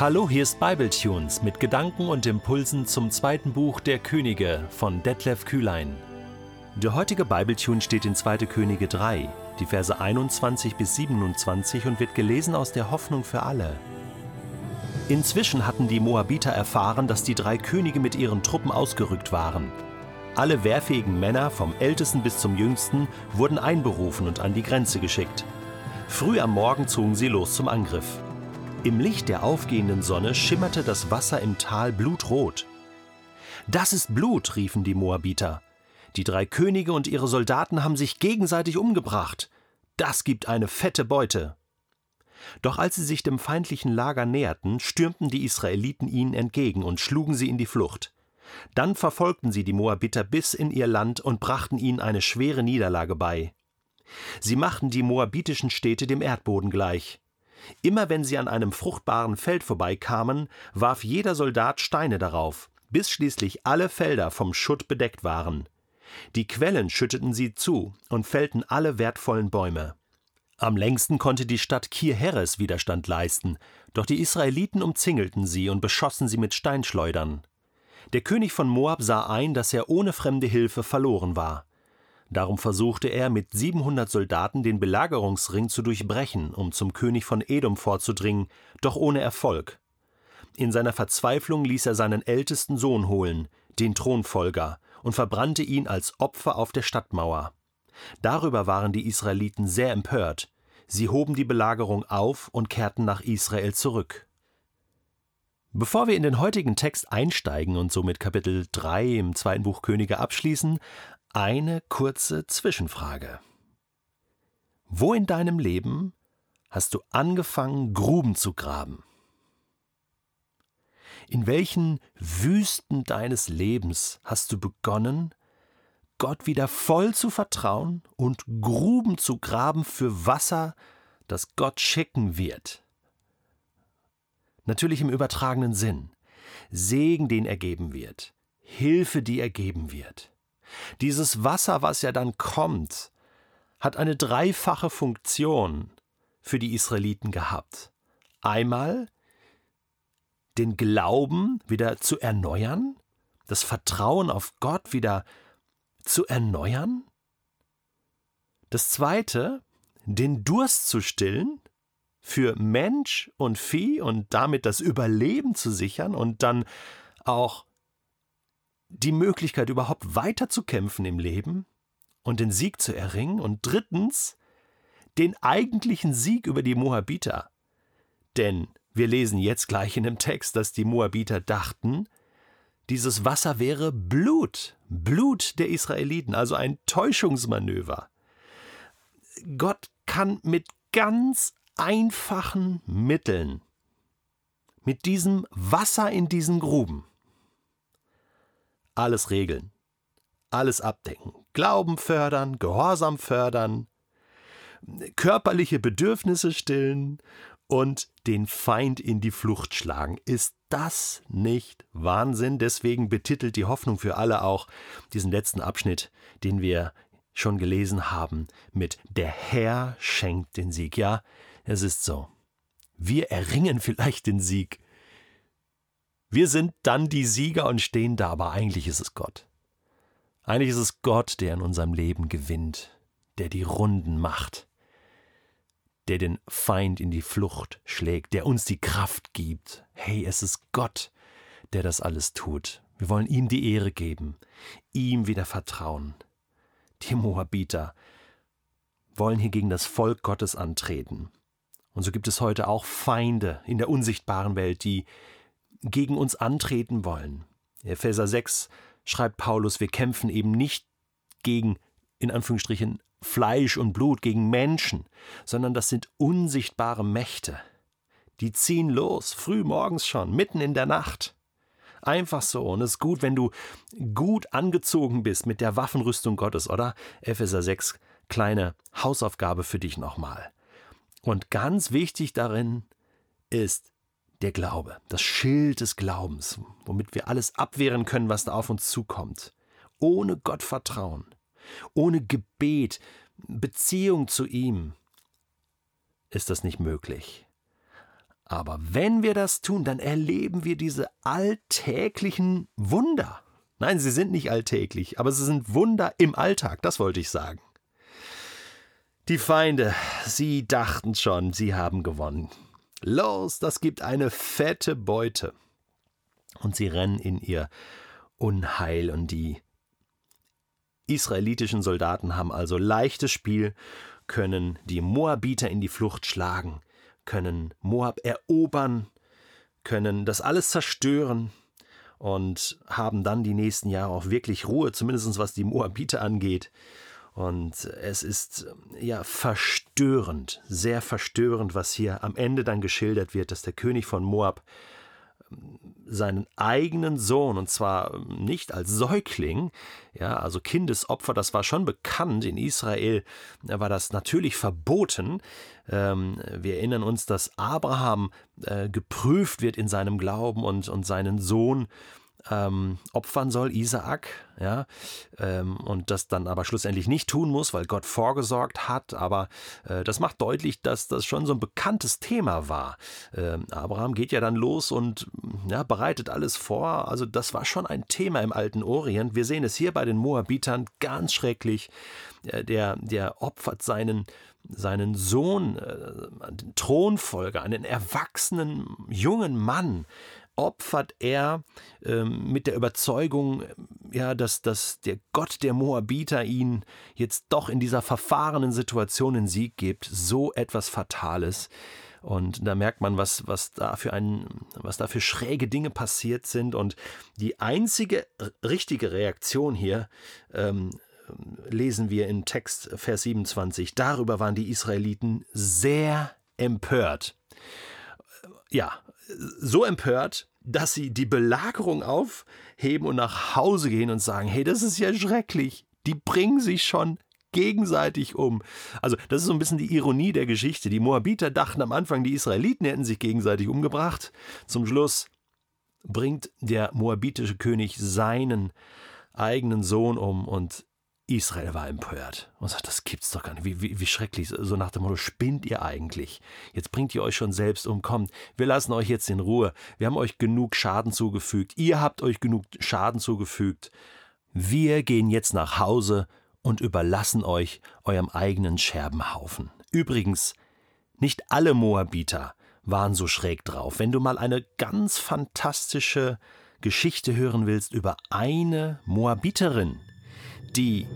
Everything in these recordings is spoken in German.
Hallo, hier ist Bibletunes mit Gedanken und Impulsen zum zweiten Buch der Könige von Detlef Kühlein. Der heutige Bibletune steht in 2. Könige 3, die Verse 21 bis 27 und wird gelesen aus der Hoffnung für alle. Inzwischen hatten die Moabiter erfahren, dass die drei Könige mit ihren Truppen ausgerückt waren. Alle wehrfähigen Männer, vom ältesten bis zum jüngsten, wurden einberufen und an die Grenze geschickt. Früh am Morgen zogen sie los zum Angriff. Im Licht der aufgehenden Sonne schimmerte das Wasser im Tal blutrot. Das ist Blut, riefen die Moabiter. Die drei Könige und ihre Soldaten haben sich gegenseitig umgebracht. Das gibt eine fette Beute. Doch als sie sich dem feindlichen Lager näherten, stürmten die Israeliten ihnen entgegen und schlugen sie in die Flucht. Dann verfolgten sie die Moabiter bis in ihr Land und brachten ihnen eine schwere Niederlage bei. Sie machten die moabitischen Städte dem Erdboden gleich. Immer wenn sie an einem fruchtbaren Feld vorbeikamen, warf jeder Soldat Steine darauf, bis schließlich alle Felder vom Schutt bedeckt waren. Die Quellen schütteten sie zu und fällten alle wertvollen Bäume. Am längsten konnte die Stadt Kir-Heres Widerstand leisten, doch die Israeliten umzingelten sie und beschossen sie mit Steinschleudern. Der König von Moab sah ein, dass er ohne fremde Hilfe verloren war. Darum versuchte er, mit 700 Soldaten den Belagerungsring zu durchbrechen, um zum König von Edom vorzudringen, doch ohne Erfolg. In seiner Verzweiflung ließ er seinen ältesten Sohn holen, den Thronfolger, und verbrannte ihn als Opfer auf der Stadtmauer. Darüber waren die Israeliten sehr empört. Sie hoben die Belagerung auf und kehrten nach Israel zurück. Bevor wir in den heutigen Text einsteigen und somit Kapitel 3 im zweiten Buch Könige abschließen, eine kurze Zwischenfrage. Wo in deinem Leben hast du angefangen, Gruben zu graben? In welchen Wüsten deines Lebens hast du begonnen, Gott wieder voll zu vertrauen und Gruben zu graben für Wasser, das Gott schicken wird? Natürlich im übertragenen Sinn. Segen, den er geben wird. Hilfe, die er geben wird. Dieses Wasser, was ja dann kommt, hat eine dreifache Funktion für die Israeliten gehabt. Einmal den Glauben wieder zu erneuern, das Vertrauen auf Gott wieder zu erneuern. Das zweite, den Durst zu stillen, für Mensch und Vieh und damit das Überleben zu sichern und dann auch die Möglichkeit, überhaupt weiterzukämpfen im Leben und den Sieg zu erringen. Und drittens, den eigentlichen Sieg über die Moabiter. Denn wir lesen jetzt gleich in dem Text, dass die Moabiter dachten, dieses Wasser wäre Blut, Blut der Israeliten, also ein Täuschungsmanöver. Gott kann mit ganz einfachen Mitteln, mit diesem Wasser in diesen Gruben, alles regeln, alles abdecken, Glauben fördern, Gehorsam fördern, körperliche Bedürfnisse stillen und den Feind in die Flucht schlagen. Ist das nicht Wahnsinn? Deswegen betitelt die Hoffnung für alle auch diesen letzten Abschnitt, den wir schon gelesen haben, mit Der Herr schenkt den Sieg. Ja, es ist so. Wir erringen vielleicht den Sieg, wir sind dann die Sieger und stehen da, aber eigentlich ist es Gott. Eigentlich ist es Gott, der in unserem Leben gewinnt, der die Runden macht, der den Feind in die Flucht schlägt, der uns die Kraft gibt. Hey, es ist Gott, der das alles tut. Wir wollen ihm die Ehre geben, ihm wieder vertrauen. Die Moabiter wollen hier gegen das Volk Gottes antreten. Und so gibt es heute auch Feinde in der unsichtbaren Welt, die gegen uns antreten wollen. Epheser 6 schreibt Paulus, wir kämpfen eben nicht gegen, in Anführungsstrichen, Fleisch und Blut, gegen Menschen, sondern das sind unsichtbare Mächte. Die ziehen los, früh morgens schon, mitten in der Nacht. Einfach so. Und es ist gut, wenn du gut angezogen bist mit der Waffenrüstung Gottes, oder? Epheser 6, kleine Hausaufgabe für dich nochmal. Und ganz wichtig darin ist, der Glaube, das Schild des Glaubens, womit wir alles abwehren können, was da auf uns zukommt. Ohne Gottvertrauen, ohne Gebet, Beziehung zu ihm ist das nicht möglich. Aber wenn wir das tun, dann erleben wir diese alltäglichen Wunder. Nein, sie sind nicht alltäglich, aber sie sind Wunder im Alltag, das wollte ich sagen. Die Feinde, sie dachten schon, sie haben gewonnen. Los, das gibt eine fette Beute. Und sie rennen in ihr Unheil und die israelitischen Soldaten haben also leichtes Spiel, können die Moabiter in die Flucht schlagen, können Moab erobern, können das alles zerstören, und haben dann die nächsten Jahre auch wirklich Ruhe, zumindest was die Moabite angeht. Und es ist ja verstörend, sehr verstörend, was hier am Ende dann geschildert wird, dass der König von Moab seinen eigenen Sohn, und zwar nicht als Säugling, ja, also Kindesopfer, das war schon bekannt. In Israel war das natürlich verboten. Ähm, wir erinnern uns, dass Abraham äh, geprüft wird in seinem Glauben und, und seinen Sohn ähm, opfern soll, Isaak, ja, ähm, und das dann aber schlussendlich nicht tun muss, weil Gott vorgesorgt hat. Aber äh, das macht deutlich, dass das schon so ein bekanntes Thema war. Ähm, Abraham geht ja dann los und ja, bereitet alles vor. Also das war schon ein Thema im alten Orient. Wir sehen es hier bei den Moabitern ganz schrecklich. Äh, der, der opfert seinen seinen Sohn, äh, den Thronfolger, einen erwachsenen jungen Mann, opfert er ähm, mit der Überzeugung, ja, dass, dass der Gott der Moabiter ihn jetzt doch in dieser verfahrenen Situation in Sieg gibt, so etwas Fatales. Und da merkt man, was, was, da für ein, was da für schräge Dinge passiert sind. Und die einzige richtige Reaktion hier ähm, lesen wir in Text Vers 27. Darüber waren die Israeliten sehr empört. Ja, so empört, dass sie die Belagerung aufheben und nach Hause gehen und sagen, hey, das ist ja schrecklich. Die bringen sich schon gegenseitig um. Also, das ist so ein bisschen die Ironie der Geschichte. Die Moabiter dachten am Anfang, die Israeliten hätten sich gegenseitig umgebracht. Zum Schluss bringt der moabitische König seinen eigenen Sohn um und Israel war empört und sagt, das gibt's doch gar nicht. Wie, wie, wie schrecklich. So nach dem Motto, spinnt ihr eigentlich? Jetzt bringt ihr euch schon selbst um. Kommt, wir lassen euch jetzt in Ruhe. Wir haben euch genug Schaden zugefügt. Ihr habt euch genug Schaden zugefügt. Wir gehen jetzt nach Hause und überlassen euch eurem eigenen Scherbenhaufen. Übrigens, nicht alle Moabiter waren so schräg drauf. Wenn du mal eine ganz fantastische Geschichte hören willst über eine Moabiterin, die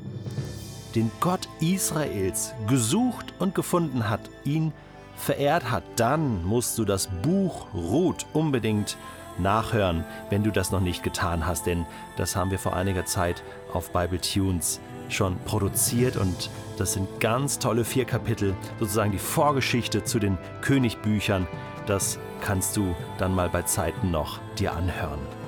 den Gott Israels gesucht und gefunden hat, ihn verehrt hat, dann musst du das Buch Ruth unbedingt nachhören, wenn du das noch nicht getan hast, denn das haben wir vor einiger Zeit auf Bible Tunes schon produziert und das sind ganz tolle vier Kapitel, sozusagen die Vorgeschichte zu den Königbüchern. Das kannst du dann mal bei Zeiten noch dir anhören.